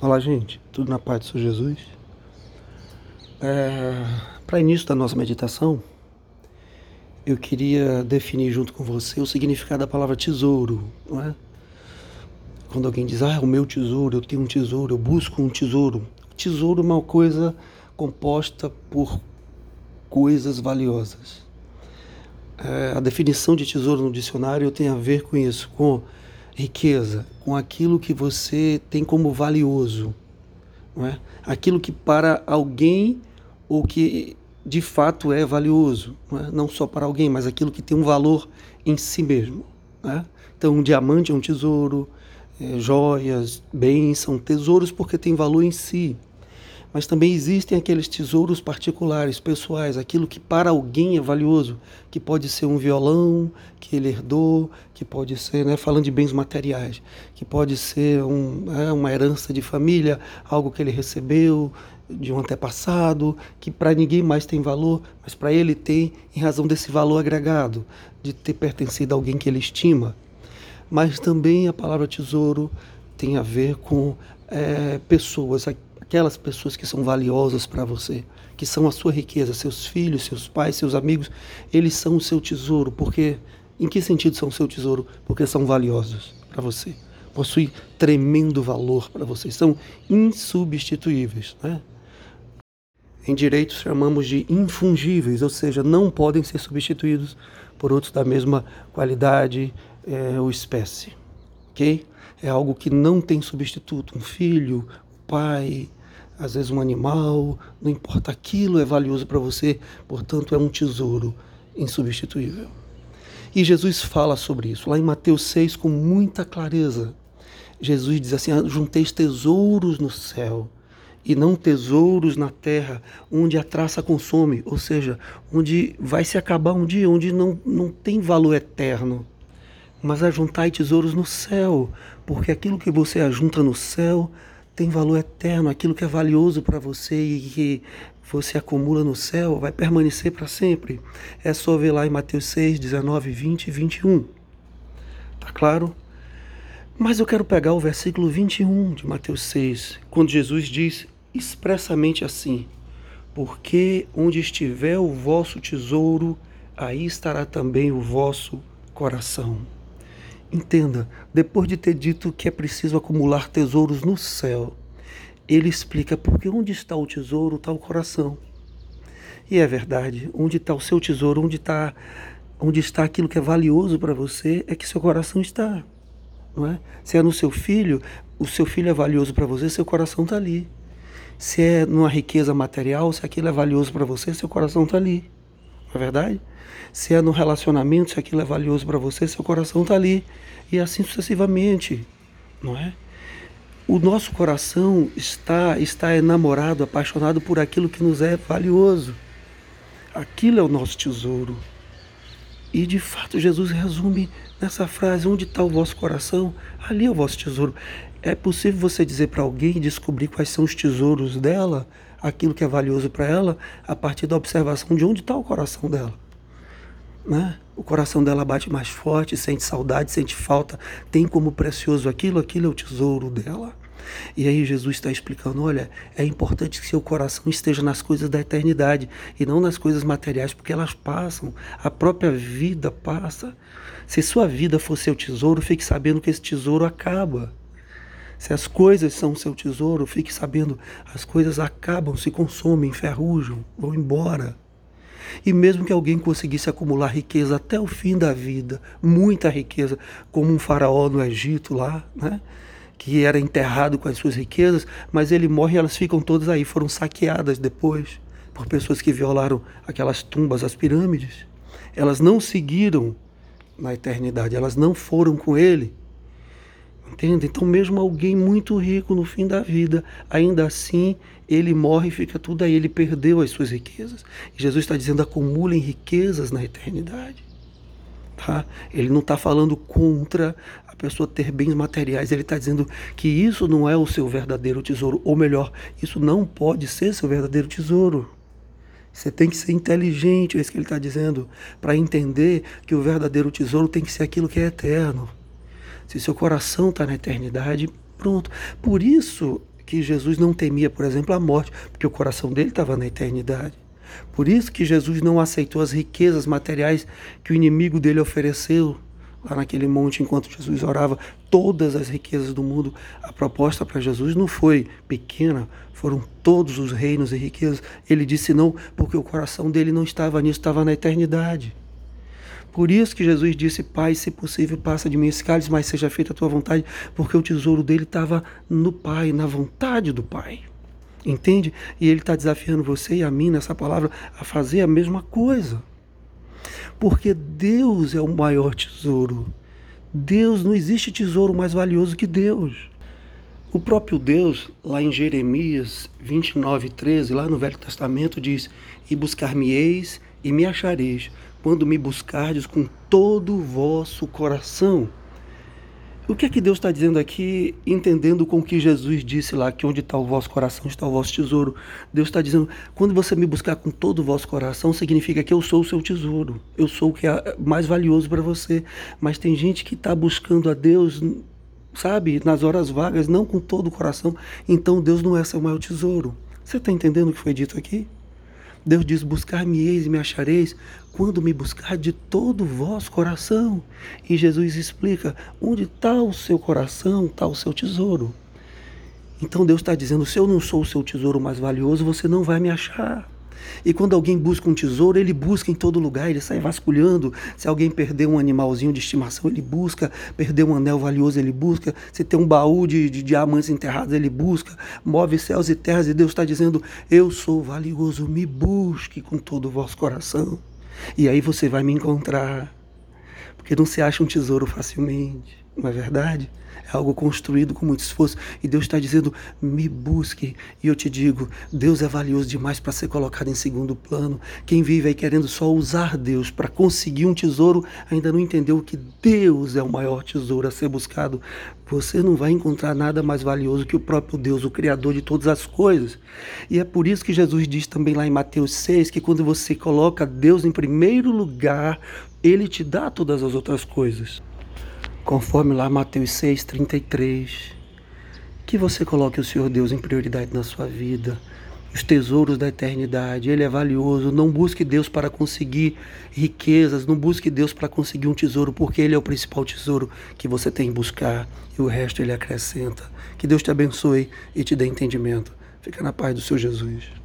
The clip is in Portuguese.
Olá, gente. Tudo na paz do Senhor Jesus? É, Para início da nossa meditação, eu queria definir junto com você o significado da palavra tesouro, não é? Quando alguém diz, ah, o meu tesouro, eu tenho um tesouro, eu busco um tesouro. Tesouro é uma coisa composta por coisas valiosas. É, a definição de tesouro no dicionário tem a ver com isso, com riqueza, com aquilo que você tem como valioso, não é? Aquilo que para alguém ou que de fato é valioso, não, é? não só para alguém, mas aquilo que tem um valor em si mesmo. É? Então, um diamante é um tesouro, é, joias, bens são tesouros porque tem valor em si mas também existem aqueles tesouros particulares, pessoais, aquilo que para alguém é valioso, que pode ser um violão que ele herdou, que pode ser, né, falando de bens materiais, que pode ser um, é, uma herança de família, algo que ele recebeu de um antepassado, que para ninguém mais tem valor, mas para ele tem em razão desse valor agregado, de ter pertencido a alguém que ele estima. Mas também a palavra tesouro tem a ver com é, pessoas, aquelas pessoas que são valiosas para você, que são a sua riqueza, seus filhos, seus pais, seus amigos, eles são o seu tesouro, porque em que sentido são o seu tesouro? Porque são valiosos para você, possuem tremendo valor para você, são insubstituíveis, né? Em direito chamamos de infungíveis, ou seja, não podem ser substituídos por outros da mesma qualidade é, ou espécie, ok? É algo que não tem substituto. Um filho, um pai, às vezes um animal, não importa, aquilo é valioso para você, portanto é um tesouro insubstituível. E Jesus fala sobre isso lá em Mateus 6 com muita clareza. Jesus diz assim: ah, Junteis tesouros no céu e não tesouros na terra, onde a traça consome, ou seja, onde vai se acabar um dia, onde não, não tem valor eterno. Mas ajuntai tesouros no céu, porque aquilo que você ajunta no céu tem valor eterno, aquilo que é valioso para você e que você acumula no céu vai permanecer para sempre. É só ver lá em Mateus 6, 19, 20 e 21. Tá claro? Mas eu quero pegar o versículo 21 de Mateus 6, quando Jesus diz expressamente assim: Porque onde estiver o vosso tesouro, aí estará também o vosso coração. Entenda, depois de ter dito que é preciso acumular tesouros no céu, ele explica porque onde está o tesouro está o coração. E é verdade, onde está o seu tesouro, onde está, onde está aquilo que é valioso para você, é que seu coração está. Não é? Se é no seu filho, o seu filho é valioso para você, seu coração está ali. Se é numa riqueza material, se aquilo é valioso para você, seu coração está ali. Não é verdade? Se é no relacionamento, se aquilo é valioso para você, seu coração está ali. E assim sucessivamente, não é? O nosso coração está, está enamorado, apaixonado por aquilo que nos é valioso. Aquilo é o nosso tesouro. E de fato, Jesus resume nessa frase: onde está o vosso coração? Ali é o vosso tesouro. É possível você dizer para alguém descobrir quais são os tesouros dela, aquilo que é valioso para ela, a partir da observação de onde está o coração dela né? O coração dela bate mais forte, sente saudade, sente falta, tem como precioso aquilo, aquilo é o tesouro dela. E aí Jesus está explicando, olha, é importante que seu coração esteja nas coisas da eternidade e não nas coisas materiais, porque elas passam, a própria vida passa. Se sua vida for seu tesouro, fique sabendo que esse tesouro acaba. Se as coisas são seu tesouro, fique sabendo, as coisas acabam, se consomem, enferrujam, vão embora. E mesmo que alguém conseguisse acumular riqueza até o fim da vida, muita riqueza, como um faraó no Egito lá, né? que era enterrado com as suas riquezas, mas ele morre e elas ficam todas aí, foram saqueadas depois por pessoas que violaram aquelas tumbas, as pirâmides. Elas não seguiram na eternidade, elas não foram com ele. Entende? Então, mesmo alguém muito rico no fim da vida, ainda assim ele morre e fica tudo aí. Ele perdeu as suas riquezas. E Jesus está dizendo: acumulem riquezas na eternidade. Tá? Ele não está falando contra a pessoa ter bens materiais, ele está dizendo que isso não é o seu verdadeiro tesouro, ou melhor, isso não pode ser seu verdadeiro tesouro. Você tem que ser inteligente, é isso que ele está dizendo, para entender que o verdadeiro tesouro tem que ser aquilo que é eterno se seu coração está na eternidade, pronto. Por isso que Jesus não temia, por exemplo, a morte, porque o coração dele estava na eternidade. Por isso que Jesus não aceitou as riquezas materiais que o inimigo dele ofereceu lá naquele monte enquanto Jesus orava, todas as riquezas do mundo. A proposta para Jesus não foi pequena, foram todos os reinos e riquezas. Ele disse não, porque o coração dele não estava nisso, estava na eternidade. Por isso que Jesus disse: Pai, se possível, passa de mim esse cálice, mas seja feita a tua vontade, porque o tesouro dele estava no Pai, na vontade do Pai. Entende? E ele está desafiando você e a mim nessa palavra a fazer a mesma coisa. Porque Deus é o maior tesouro. Deus, não existe tesouro mais valioso que Deus. O próprio Deus, lá em Jeremias 29, 13, lá no Velho Testamento, diz: E buscar-me-eis e me achareis, quando me buscardes com todo o vosso coração. O que é que Deus está dizendo aqui, entendendo com o que Jesus disse lá, que onde está o vosso coração está o vosso tesouro? Deus está dizendo, quando você me buscar com todo o vosso coração, significa que eu sou o seu tesouro, eu sou o que é mais valioso para você. Mas tem gente que está buscando a Deus, sabe, nas horas vagas, não com todo o coração, então Deus não é seu maior tesouro. Você está entendendo o que foi dito aqui? Deus diz: Buscar-me-eis e me achareis quando me buscar de todo o vosso coração. E Jesus explica: onde está o seu coração, está o seu tesouro. Então Deus está dizendo: se eu não sou o seu tesouro mais valioso, você não vai me achar. E quando alguém busca um tesouro, ele busca em todo lugar, ele sai vasculhando. Se alguém perder um animalzinho de estimação, ele busca. Perder um anel valioso, ele busca. Se tem um baú de, de diamantes enterrados, ele busca. Move céus e terras, e Deus está dizendo: Eu sou valioso, me busque com todo o vosso coração. E aí você vai me encontrar. Porque não se acha um tesouro facilmente, não é verdade? É algo construído com muito esforço. E Deus está dizendo: me busque. E eu te digo: Deus é valioso demais para ser colocado em segundo plano. Quem vive aí querendo só usar Deus para conseguir um tesouro, ainda não entendeu que Deus é o maior tesouro a ser buscado. Você não vai encontrar nada mais valioso que o próprio Deus, o Criador de todas as coisas. E é por isso que Jesus diz também lá em Mateus 6 que quando você coloca Deus em primeiro lugar, ele te dá todas as outras coisas conforme lá Mateus 6, 33. Que você coloque o Senhor Deus em prioridade na sua vida, os tesouros da eternidade, Ele é valioso. Não busque Deus para conseguir riquezas, não busque Deus para conseguir um tesouro, porque Ele é o principal tesouro que você tem que buscar e o resto Ele acrescenta. Que Deus te abençoe e te dê entendimento. Fica na paz do seu Jesus.